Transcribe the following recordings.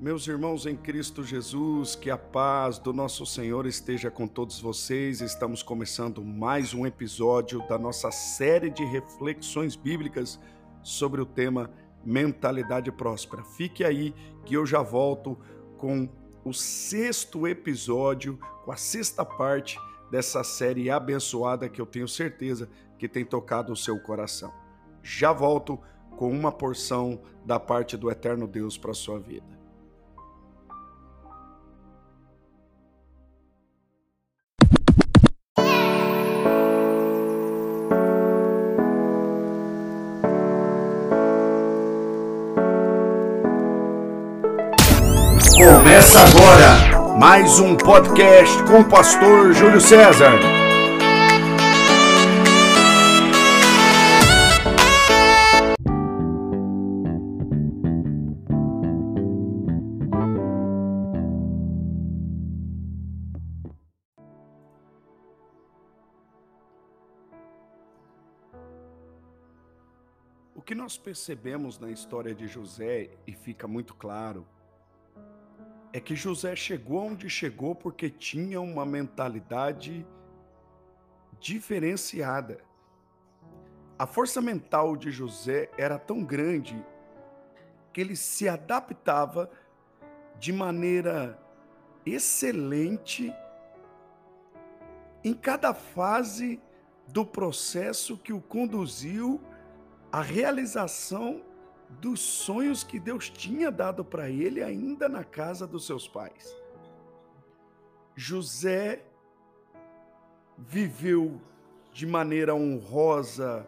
Meus irmãos em Cristo Jesus, que a paz do nosso Senhor esteja com todos vocês. Estamos começando mais um episódio da nossa série de reflexões bíblicas sobre o tema mentalidade próspera. Fique aí que eu já volto com o sexto episódio, com a sexta parte dessa série abençoada que eu tenho certeza que tem tocado o seu coração. Já volto com uma porção da parte do eterno Deus para sua vida. Começa agora mais um podcast com o pastor Júlio César. O que nós percebemos na história de José, e fica muito claro, é que José chegou onde chegou porque tinha uma mentalidade diferenciada. A força mental de José era tão grande que ele se adaptava de maneira excelente em cada fase do processo que o conduziu à realização dos sonhos que Deus tinha dado para ele ainda na casa dos seus pais. José viveu de maneira honrosa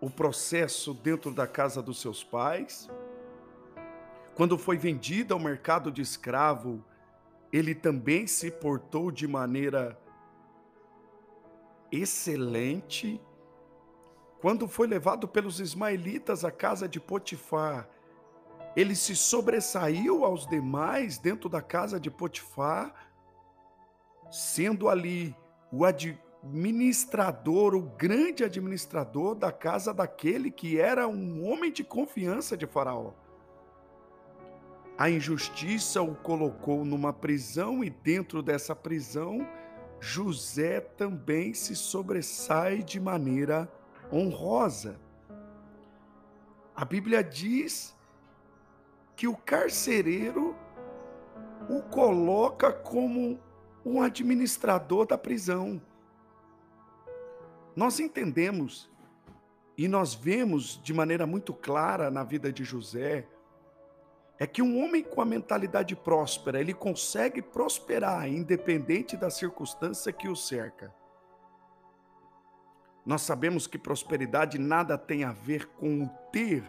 o processo dentro da casa dos seus pais. Quando foi vendido ao mercado de escravo, ele também se portou de maneira excelente quando foi levado pelos ismaelitas à casa de Potifar, ele se sobressaiu aos demais dentro da casa de Potifar, sendo ali o administrador, o grande administrador da casa daquele que era um homem de confiança de Faraó. A injustiça o colocou numa prisão e dentro dessa prisão, José também se sobressai de maneira honrosa. A Bíblia diz que o carcereiro o coloca como um administrador da prisão. Nós entendemos e nós vemos de maneira muito clara na vida de José é que um homem com a mentalidade próspera, ele consegue prosperar independente da circunstância que o cerca. Nós sabemos que prosperidade nada tem a ver com o ter,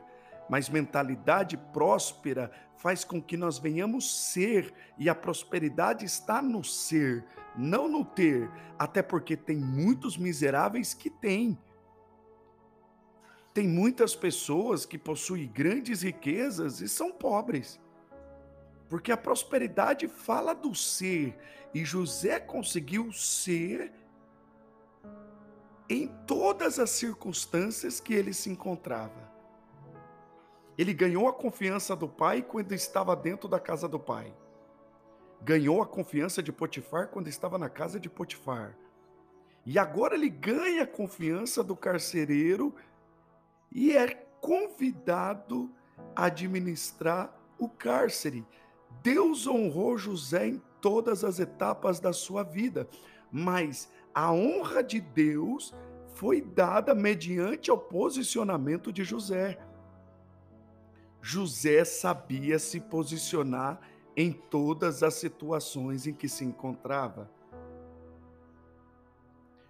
mas mentalidade próspera faz com que nós venhamos ser, e a prosperidade está no ser, não no ter, até porque tem muitos miseráveis que têm. Tem muitas pessoas que possuem grandes riquezas e são pobres. Porque a prosperidade fala do ser, e José conseguiu ser em todas as circunstâncias que ele se encontrava. Ele ganhou a confiança do pai quando estava dentro da casa do pai. Ganhou a confiança de Potifar quando estava na casa de Potifar. E agora ele ganha a confiança do carcereiro e é convidado a administrar o cárcere. Deus honrou José em todas as etapas da sua vida, mas a honra de Deus foi dada mediante o posicionamento de José. José sabia se posicionar em todas as situações em que se encontrava.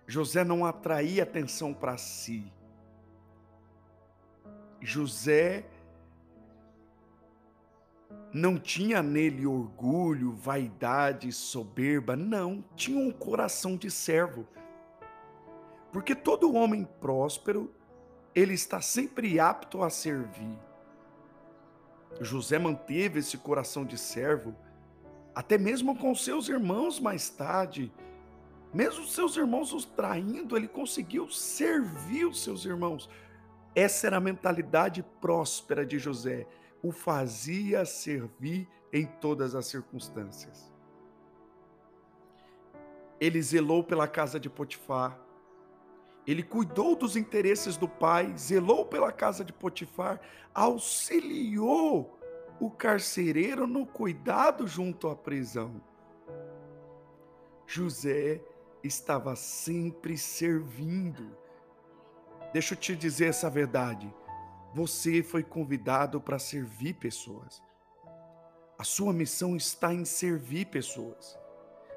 José não atraía atenção para si. José não tinha nele orgulho, vaidade, soberba, não, tinha um coração de servo. Porque todo homem próspero, ele está sempre apto a servir. José manteve esse coração de servo, até mesmo com seus irmãos mais tarde. Mesmo seus irmãos os traindo, ele conseguiu servir os seus irmãos. Essa era a mentalidade próspera de José o fazia servir em todas as circunstâncias. Ele zelou pela casa de Potifar. Ele cuidou dos interesses do pai, zelou pela casa de Potifar, auxiliou o carcereiro no cuidado junto à prisão. José estava sempre servindo. Deixa eu te dizer essa verdade. Você foi convidado para servir pessoas. A sua missão está em servir pessoas.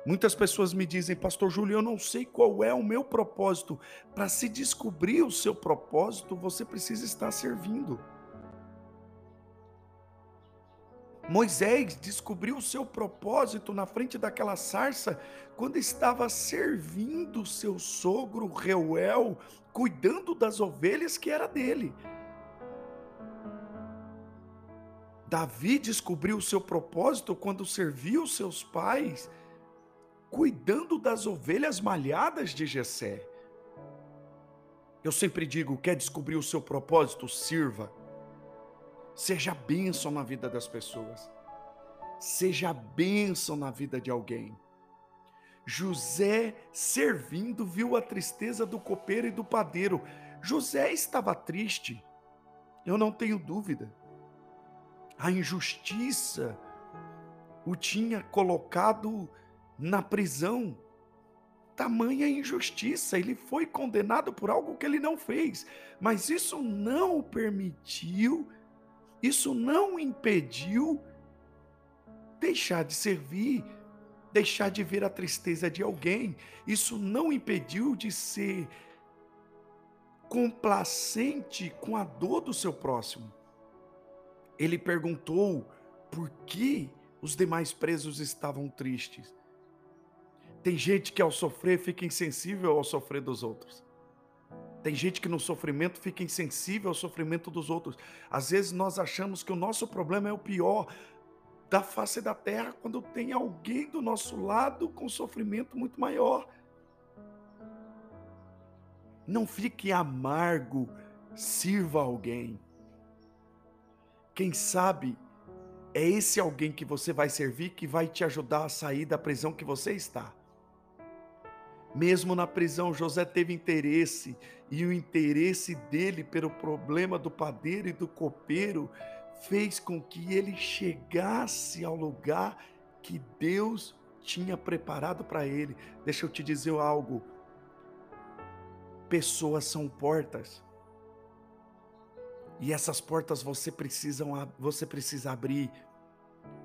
Muitas pessoas me dizem, Pastor Júlio, eu não sei qual é o meu propósito. Para se descobrir o seu propósito, você precisa estar servindo. Moisés descobriu o seu propósito na frente daquela sarça quando estava servindo seu sogro Reuel, cuidando das ovelhas que era dele. Davi descobriu o seu propósito quando serviu seus pais, cuidando das ovelhas malhadas de Jessé. Eu sempre digo, quer descobrir o seu propósito? Sirva. Seja bênção na vida das pessoas. Seja bênção na vida de alguém. José, servindo, viu a tristeza do copeiro e do padeiro. José estava triste, eu não tenho dúvida a injustiça o tinha colocado na prisão. Tamanha injustiça, ele foi condenado por algo que ele não fez, mas isso não o permitiu, isso não o impediu deixar de servir, deixar de ver a tristeza de alguém, isso não impediu de ser complacente com a dor do seu próximo ele perguntou por que os demais presos estavam tristes. Tem gente que ao sofrer fica insensível ao sofrer dos outros. Tem gente que no sofrimento fica insensível ao sofrimento dos outros. Às vezes nós achamos que o nosso problema é o pior da face da terra quando tem alguém do nosso lado com sofrimento muito maior. Não fique amargo, sirva alguém. Quem sabe é esse alguém que você vai servir que vai te ajudar a sair da prisão que você está. Mesmo na prisão, José teve interesse, e o interesse dele pelo problema do padeiro e do copeiro fez com que ele chegasse ao lugar que Deus tinha preparado para ele. Deixa eu te dizer algo. Pessoas são portas. E essas portas você precisa, você precisa abrir,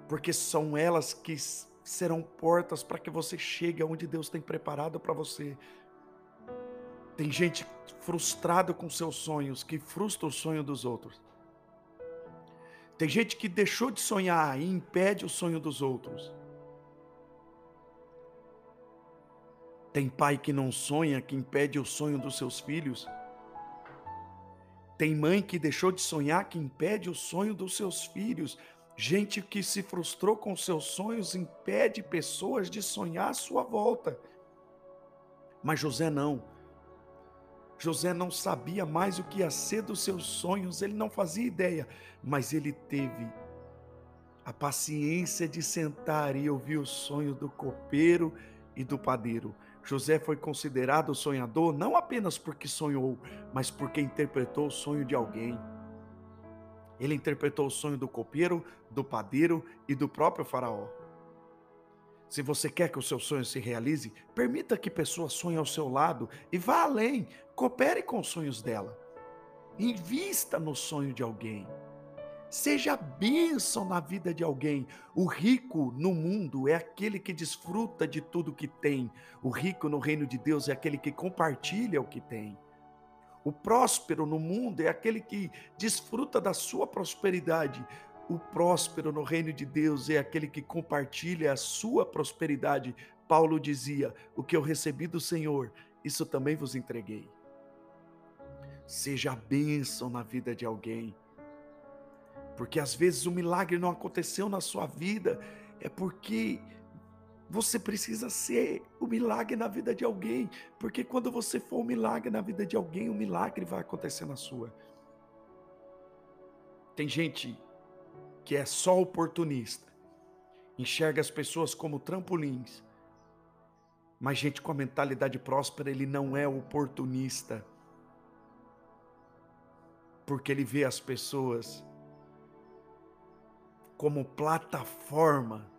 porque são elas que serão portas para que você chegue aonde Deus tem preparado para você. Tem gente frustrada com seus sonhos, que frustra o sonho dos outros. Tem gente que deixou de sonhar e impede o sonho dos outros. Tem pai que não sonha, que impede o sonho dos seus filhos. Tem mãe que deixou de sonhar, que impede o sonho dos seus filhos. Gente que se frustrou com seus sonhos impede pessoas de sonhar à sua volta. Mas José não. José não sabia mais o que ia ser dos seus sonhos, ele não fazia ideia, mas ele teve a paciência de sentar e ouvir o sonho do copeiro e do padeiro. José foi considerado sonhador não apenas porque sonhou, mas porque interpretou o sonho de alguém. Ele interpretou o sonho do copeiro, do padeiro e do próprio Faraó. Se você quer que o seu sonho se realize, permita que pessoas sonhem ao seu lado e vá além, coopere com os sonhos dela. Invista no sonho de alguém. Seja bênção na vida de alguém. O rico no mundo é aquele que desfruta de tudo que tem. O rico no reino de Deus é aquele que compartilha o que tem. O próspero no mundo é aquele que desfruta da sua prosperidade. O próspero no reino de Deus é aquele que compartilha a sua prosperidade. Paulo dizia: O que eu recebi do Senhor, isso também vos entreguei. Seja bênção na vida de alguém. Porque às vezes o milagre não aconteceu na sua vida, é porque você precisa ser o milagre na vida de alguém, porque quando você for o milagre na vida de alguém, o milagre vai acontecer na sua. Tem gente que é só oportunista, enxerga as pessoas como trampolins. Mas gente com a mentalidade próspera, ele não é oportunista. Porque ele vê as pessoas como plataforma.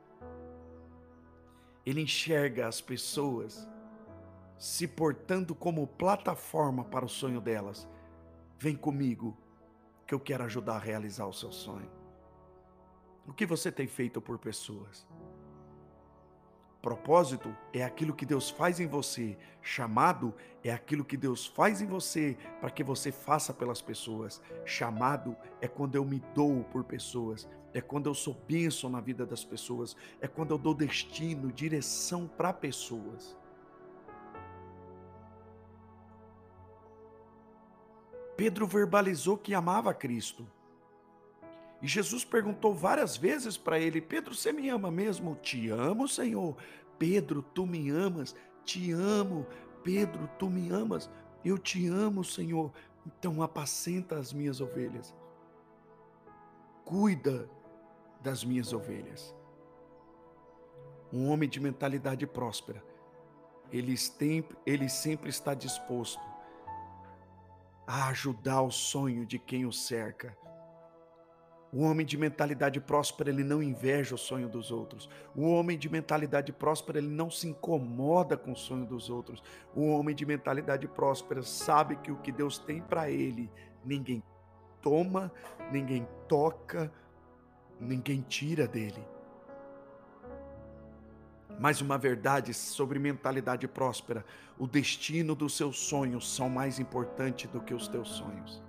Ele enxerga as pessoas se portando como plataforma para o sonho delas. Vem comigo, que eu quero ajudar a realizar o seu sonho. O que você tem feito por pessoas? Propósito é aquilo que Deus faz em você. Chamado é aquilo que Deus faz em você para que você faça pelas pessoas. Chamado é quando eu me dou por pessoas. É quando eu sou bênção na vida das pessoas. É quando eu dou destino, direção para pessoas. Pedro verbalizou que amava Cristo. E Jesus perguntou várias vezes para ele: Pedro, você me ama mesmo? Te amo, Senhor. Pedro, tu me amas? Te amo. Pedro, tu me amas? Eu te amo, Senhor. Então apacenta as minhas ovelhas. Cuida das minhas ovelhas. Um homem de mentalidade próspera, ele sempre, ele sempre está disposto a ajudar o sonho de quem o cerca. O homem de mentalidade próspera, ele não inveja o sonho dos outros. O homem de mentalidade próspera, ele não se incomoda com o sonho dos outros. O homem de mentalidade próspera sabe que o que Deus tem para ele, ninguém toma, ninguém toca, ninguém tira dele. Mais uma verdade sobre mentalidade próspera: o destino dos seus sonhos são mais importante do que os teus sonhos.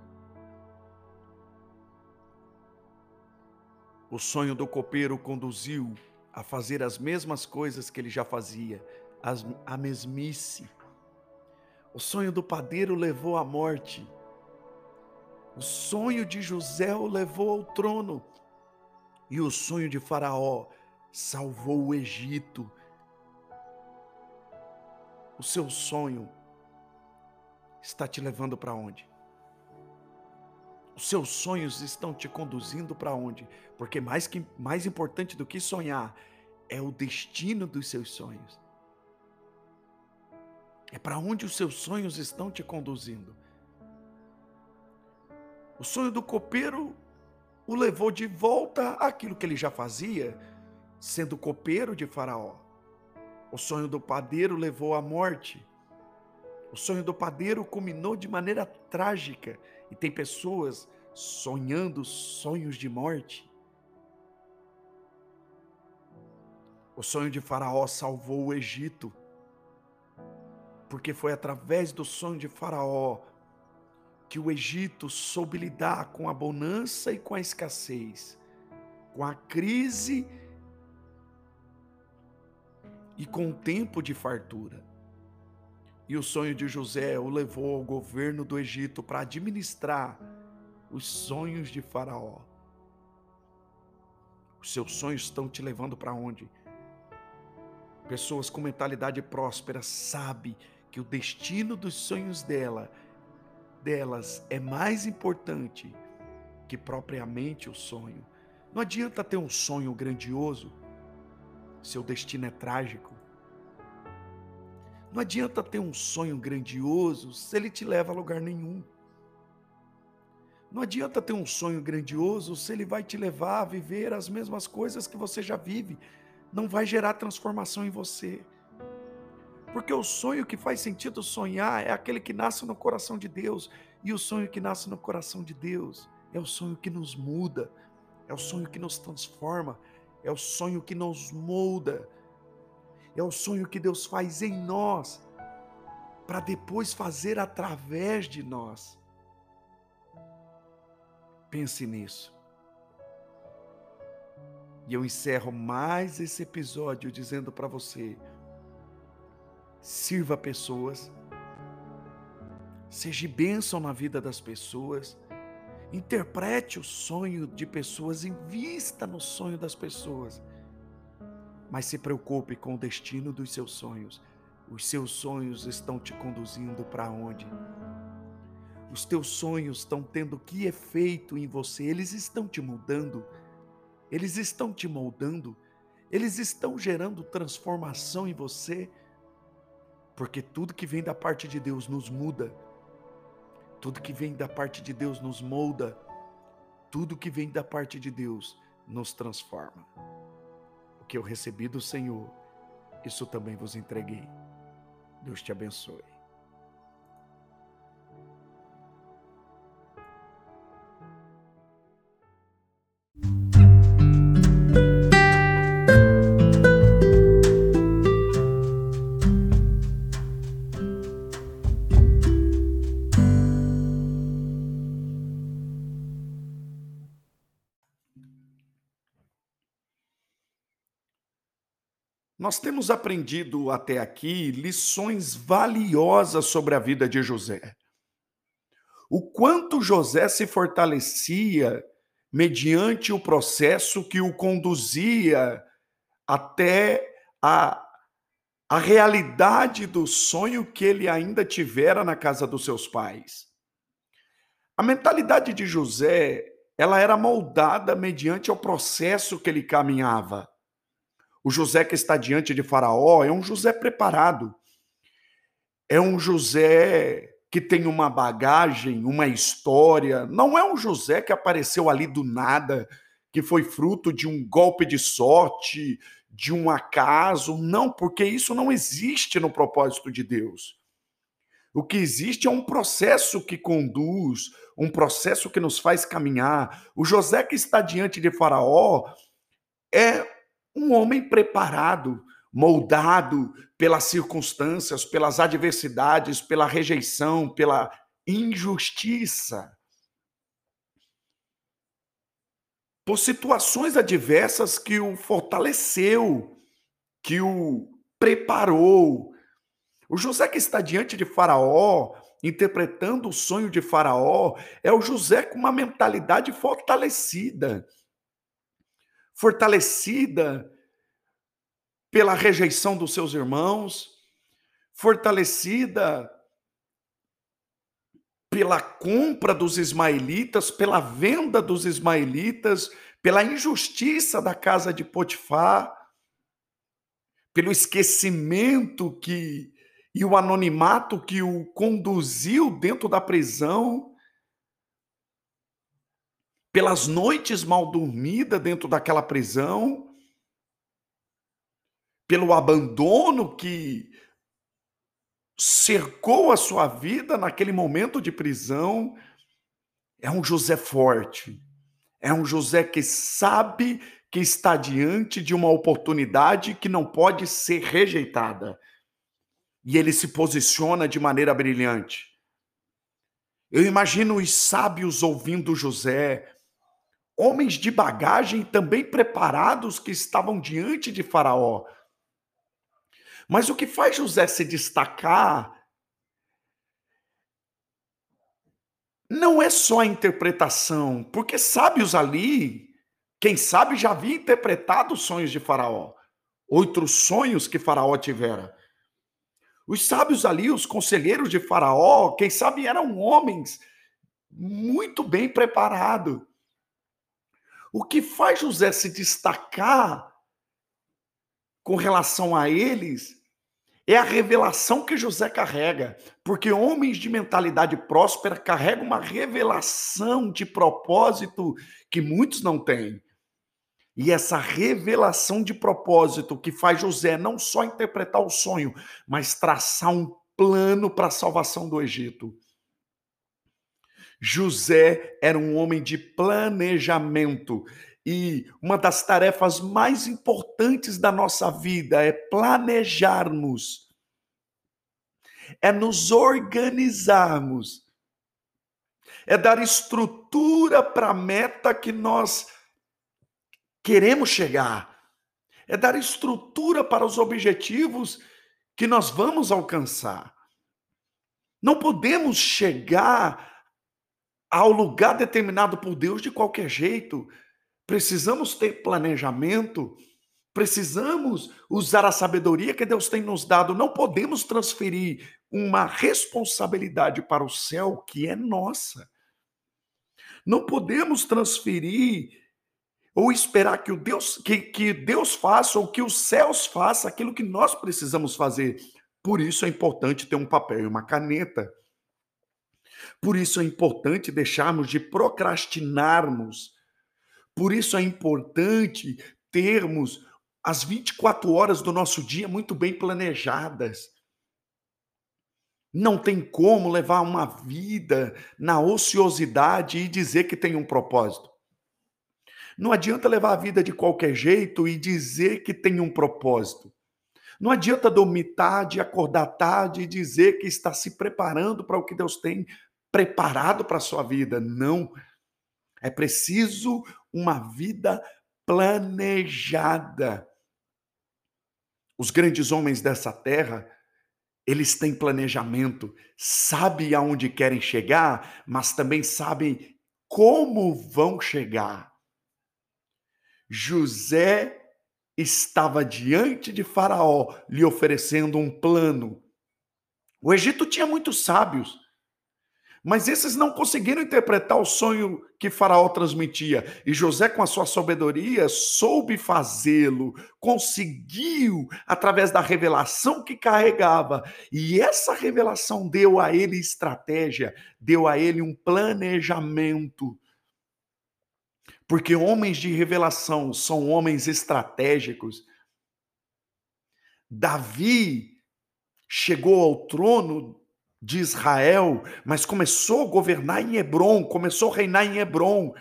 O sonho do copeiro conduziu a fazer as mesmas coisas que ele já fazia, as, a mesmice. O sonho do padeiro levou à morte. O sonho de José o levou ao trono. E o sonho de Faraó salvou o Egito o seu sonho está te levando para onde? Os seus sonhos estão te conduzindo para onde? Porque mais que mais importante do que sonhar é o destino dos seus sonhos. É para onde os seus sonhos estão te conduzindo. O sonho do copeiro o levou de volta àquilo que ele já fazia, sendo copeiro de Faraó. O sonho do padeiro levou à morte. O sonho do padeiro culminou de maneira trágica e tem pessoas sonhando sonhos de morte. O sonho de Faraó salvou o Egito, porque foi através do sonho de Faraó que o Egito soube lidar com a bonança e com a escassez, com a crise e com tempo de fartura. E o sonho de José o levou ao governo do Egito para administrar os sonhos de Faraó. Os seus sonhos estão te levando para onde? Pessoas com mentalidade próspera sabem que o destino dos sonhos dela, delas é mais importante que propriamente o sonho. Não adianta ter um sonho grandioso seu destino é trágico. Não adianta ter um sonho grandioso se ele te leva a lugar nenhum. Não adianta ter um sonho grandioso se ele vai te levar a viver as mesmas coisas que você já vive. Não vai gerar transformação em você. Porque o sonho que faz sentido sonhar é aquele que nasce no coração de Deus. E o sonho que nasce no coração de Deus é o sonho que nos muda, é o sonho que nos transforma, é o sonho que nos molda, é o sonho que Deus faz em nós, para depois fazer através de nós. Pense nisso. E eu encerro mais esse episódio dizendo para você: sirva pessoas, seja bênção na vida das pessoas Interprete o sonho de pessoas, invista no sonho das pessoas. Mas se preocupe com o destino dos seus sonhos. Os seus sonhos estão te conduzindo para onde? Os teus sonhos estão tendo que efeito em você? Eles estão te moldando? Eles estão te moldando? eles estão gerando transformação em você, porque tudo que vem da parte de Deus nos muda, tudo que vem da parte de Deus nos molda, tudo que vem da parte de Deus nos transforma. Que eu recebi do Senhor, isso também vos entreguei. Deus te abençoe. Nós temos aprendido até aqui lições valiosas sobre a vida de José. O quanto José se fortalecia mediante o processo que o conduzia até a, a realidade do sonho que ele ainda tivera na casa dos seus pais. A mentalidade de José, ela era moldada mediante o processo que ele caminhava. O José que está diante de Faraó é um José preparado. É um José que tem uma bagagem, uma história. Não é um José que apareceu ali do nada, que foi fruto de um golpe de sorte, de um acaso. Não, porque isso não existe no propósito de Deus. O que existe é um processo que conduz, um processo que nos faz caminhar. O José que está diante de Faraó é um homem preparado, moldado pelas circunstâncias, pelas adversidades, pela rejeição, pela injustiça. Por situações adversas que o fortaleceu, que o preparou. O José que está diante de Faraó, interpretando o sonho de Faraó, é o José com uma mentalidade fortalecida fortalecida pela rejeição dos seus irmãos, fortalecida pela compra dos ismaelitas, pela venda dos ismaelitas, pela injustiça da casa de Potifar, pelo esquecimento que e o anonimato que o conduziu dentro da prisão, pelas noites mal dormidas dentro daquela prisão, pelo abandono que cercou a sua vida naquele momento de prisão. É um José forte, é um José que sabe que está diante de uma oportunidade que não pode ser rejeitada. E ele se posiciona de maneira brilhante. Eu imagino os sábios ouvindo José, homens de bagagem também preparados que estavam diante de Faraó. Mas o que faz José se destacar não é só a interpretação, porque sábios ali, quem sabe já havia interpretado os sonhos de Faraó, outros sonhos que Faraó tivera. Os sábios ali, os conselheiros de Faraó, quem sabe eram homens muito bem preparados. O que faz José se destacar com relação a eles é a revelação que José carrega, porque homens de mentalidade próspera carregam uma revelação de propósito que muitos não têm. E essa revelação de propósito que faz José não só interpretar o sonho, mas traçar um plano para a salvação do Egito. José era um homem de planejamento. E uma das tarefas mais importantes da nossa vida é planejarmos, é nos organizarmos, é dar estrutura para a meta que nós queremos chegar, é dar estrutura para os objetivos que nós vamos alcançar. Não podemos chegar ao lugar determinado por Deus de qualquer jeito. Precisamos ter planejamento, precisamos usar a sabedoria que Deus tem nos dado. Não podemos transferir uma responsabilidade para o céu que é nossa. Não podemos transferir ou esperar que o Deus que, que Deus faça ou que os céus faça aquilo que nós precisamos fazer. Por isso é importante ter um papel e uma caneta. Por isso é importante deixarmos de procrastinarmos. Por isso é importante termos as 24 horas do nosso dia muito bem planejadas. Não tem como levar uma vida na ociosidade e dizer que tem um propósito. Não adianta levar a vida de qualquer jeito e dizer que tem um propósito. Não adianta dormir tarde, acordar tarde e dizer que está se preparando para o que Deus tem preparado para a sua vida. Não. É preciso uma vida planejada. Os grandes homens dessa terra, eles têm planejamento, sabem aonde querem chegar, mas também sabem como vão chegar. José estava diante de Faraó, lhe oferecendo um plano. O Egito tinha muitos sábios, mas esses não conseguiram interpretar o sonho que Faraó transmitia. E José, com a sua sabedoria, soube fazê-lo, conseguiu, através da revelação que carregava. E essa revelação deu a ele estratégia, deu a ele um planejamento. Porque homens de revelação são homens estratégicos. Davi chegou ao trono de Israel, mas começou a governar em Hebron, começou a reinar em Hebron.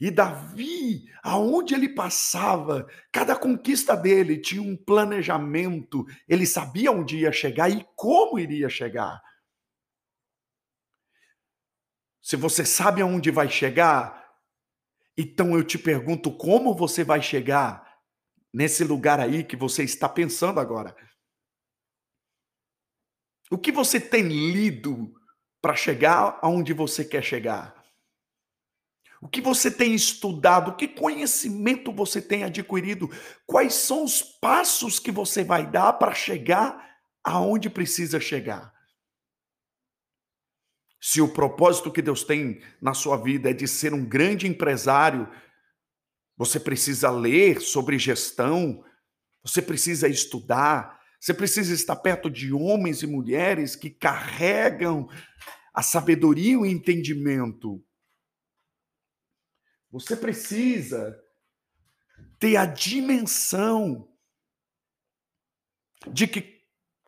E Davi, aonde ele passava, cada conquista dele tinha um planejamento, ele sabia onde ia chegar e como iria chegar. Se você sabe aonde vai chegar, então eu te pergunto como você vai chegar nesse lugar aí que você está pensando agora. O que você tem lido para chegar aonde você quer chegar? O que você tem estudado? Que conhecimento você tem adquirido? Quais são os passos que você vai dar para chegar aonde precisa chegar? Se o propósito que Deus tem na sua vida é de ser um grande empresário, você precisa ler sobre gestão, você precisa estudar, você precisa estar perto de homens e mulheres que carregam a sabedoria e o entendimento. Você precisa ter a dimensão de que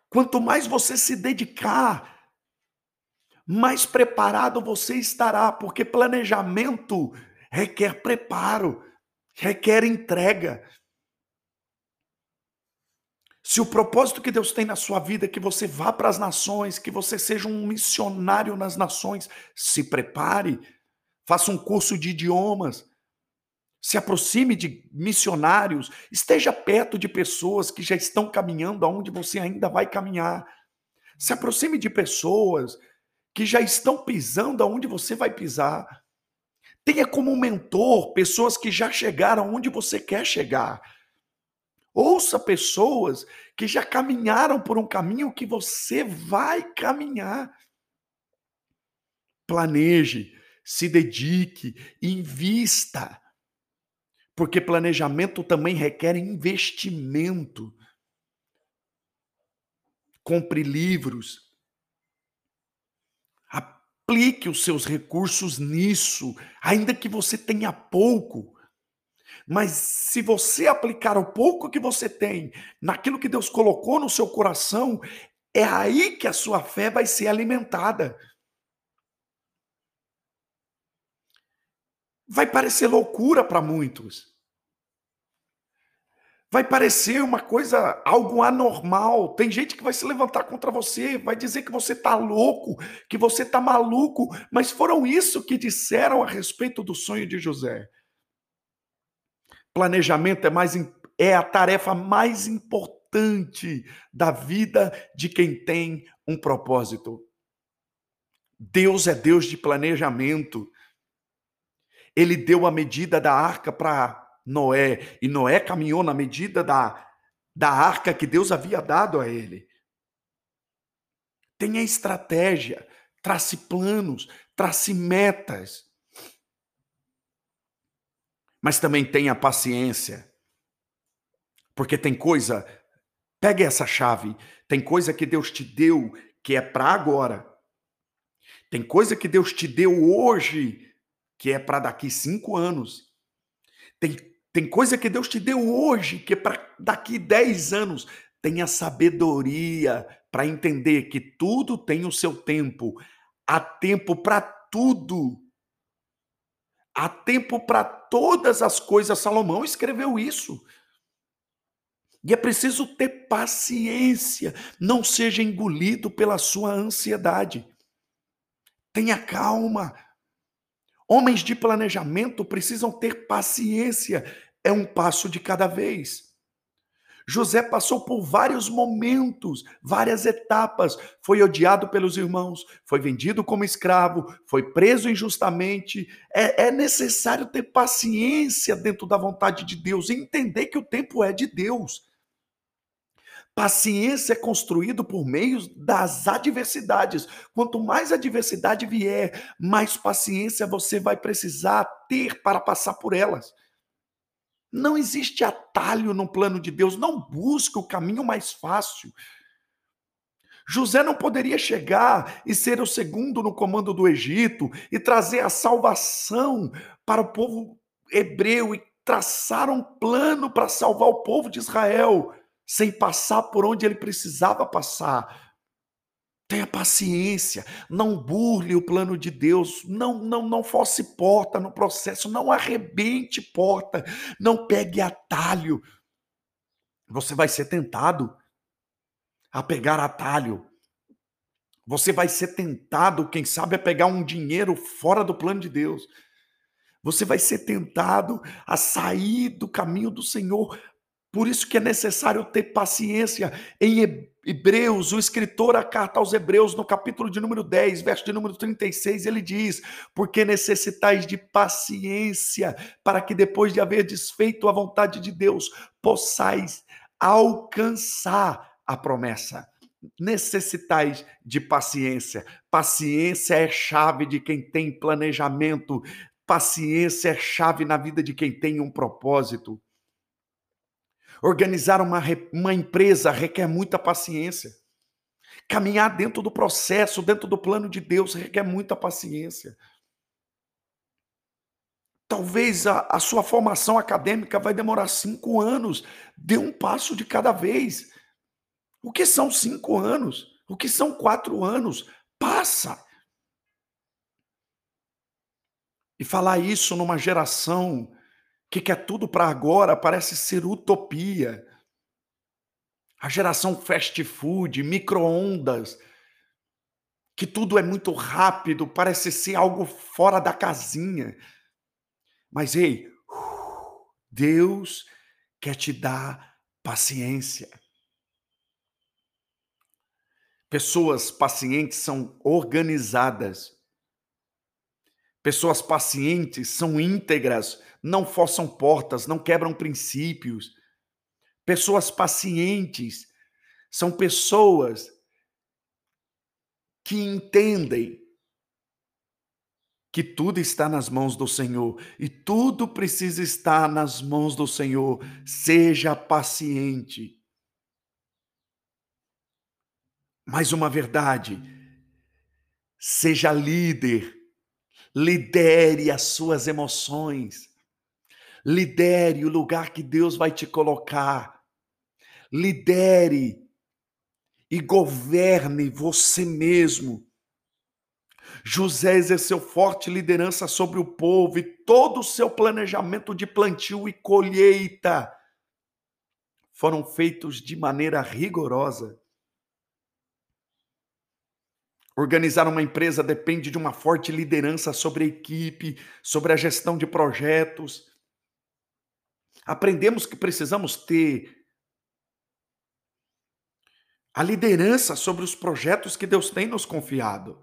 quanto mais você se dedicar, mais preparado você estará, porque planejamento requer preparo, requer entrega. Se o propósito que Deus tem na sua vida é que você vá para as nações, que você seja um missionário nas nações, se prepare, faça um curso de idiomas, se aproxime de missionários, esteja perto de pessoas que já estão caminhando aonde você ainda vai caminhar. Se aproxime de pessoas que já estão pisando aonde você vai pisar. Tenha como mentor pessoas que já chegaram onde você quer chegar. Ouça pessoas que já caminharam por um caminho que você vai caminhar. Planeje, se dedique, invista. Porque planejamento também requer investimento. Compre livros. Aplique os seus recursos nisso, ainda que você tenha pouco. Mas se você aplicar o pouco que você tem naquilo que Deus colocou no seu coração, é aí que a sua fé vai ser alimentada. Vai parecer loucura para muitos. Vai parecer uma coisa, algo anormal. Tem gente que vai se levantar contra você, vai dizer que você está louco, que você está maluco, mas foram isso que disseram a respeito do sonho de José. Planejamento é, mais, é a tarefa mais importante da vida de quem tem um propósito. Deus é Deus de planejamento. Ele deu a medida da arca para Noé, e Noé caminhou na medida da, da arca que Deus havia dado a ele. Tenha estratégia, trace planos, trace metas. Mas também tenha paciência. Porque tem coisa, pegue essa chave, tem coisa que Deus te deu que é para agora. Tem coisa que Deus te deu hoje que é para daqui cinco anos. Tem, tem coisa que Deus te deu hoje que é para daqui dez anos. Tenha sabedoria para entender que tudo tem o seu tempo. Há tempo para tudo. Há tempo para todas as coisas. Salomão escreveu isso. E é preciso ter paciência, não seja engolido pela sua ansiedade. Tenha calma. Homens de planejamento precisam ter paciência, é um passo de cada vez. José passou por vários momentos, várias etapas. Foi odiado pelos irmãos, foi vendido como escravo, foi preso injustamente. É, é, necessário ter paciência dentro da vontade de Deus e entender que o tempo é de Deus. Paciência é construído por meio das adversidades. Quanto mais adversidade vier, mais paciência você vai precisar ter para passar por elas. Não existe atalho no plano de Deus, não busque o caminho mais fácil. José não poderia chegar e ser o segundo no comando do Egito e trazer a salvação para o povo hebreu e traçar um plano para salvar o povo de Israel sem passar por onde ele precisava passar. Tenha paciência, não burle o plano de Deus, não não não fosse porta no processo, não arrebente porta, não pegue atalho. Você vai ser tentado a pegar atalho. Você vai ser tentado, quem sabe, a pegar um dinheiro fora do plano de Deus. Você vai ser tentado a sair do caminho do Senhor por isso que é necessário ter paciência. Em Hebreus, o escritor, a carta aos Hebreus, no capítulo de número 10, verso de número 36, ele diz: Porque necessitais de paciência, para que depois de haver desfeito a vontade de Deus, possais alcançar a promessa. Necessitais de paciência. Paciência é chave de quem tem planejamento. Paciência é chave na vida de quem tem um propósito. Organizar uma, uma empresa requer muita paciência. Caminhar dentro do processo, dentro do plano de Deus, requer muita paciência. Talvez a, a sua formação acadêmica vai demorar cinco anos. Dê um passo de cada vez. O que são cinco anos? O que são quatro anos? Passa. E falar isso numa geração que quer tudo para agora parece ser utopia. A geração fast food, micro-ondas, que tudo é muito rápido, parece ser algo fora da casinha. Mas ei, Deus quer te dar paciência. Pessoas pacientes são organizadas. Pessoas pacientes são íntegras, não forçam portas, não quebram princípios. Pessoas pacientes são pessoas que entendem que tudo está nas mãos do Senhor e tudo precisa estar nas mãos do Senhor. Seja paciente. Mais uma verdade: seja líder, lidere as suas emoções. Lidere o lugar que Deus vai te colocar. Lidere e governe você mesmo. José exerceu forte liderança sobre o povo e todo o seu planejamento de plantio e colheita foram feitos de maneira rigorosa. Organizar uma empresa depende de uma forte liderança sobre a equipe, sobre a gestão de projetos. Aprendemos que precisamos ter a liderança sobre os projetos que Deus tem nos confiado.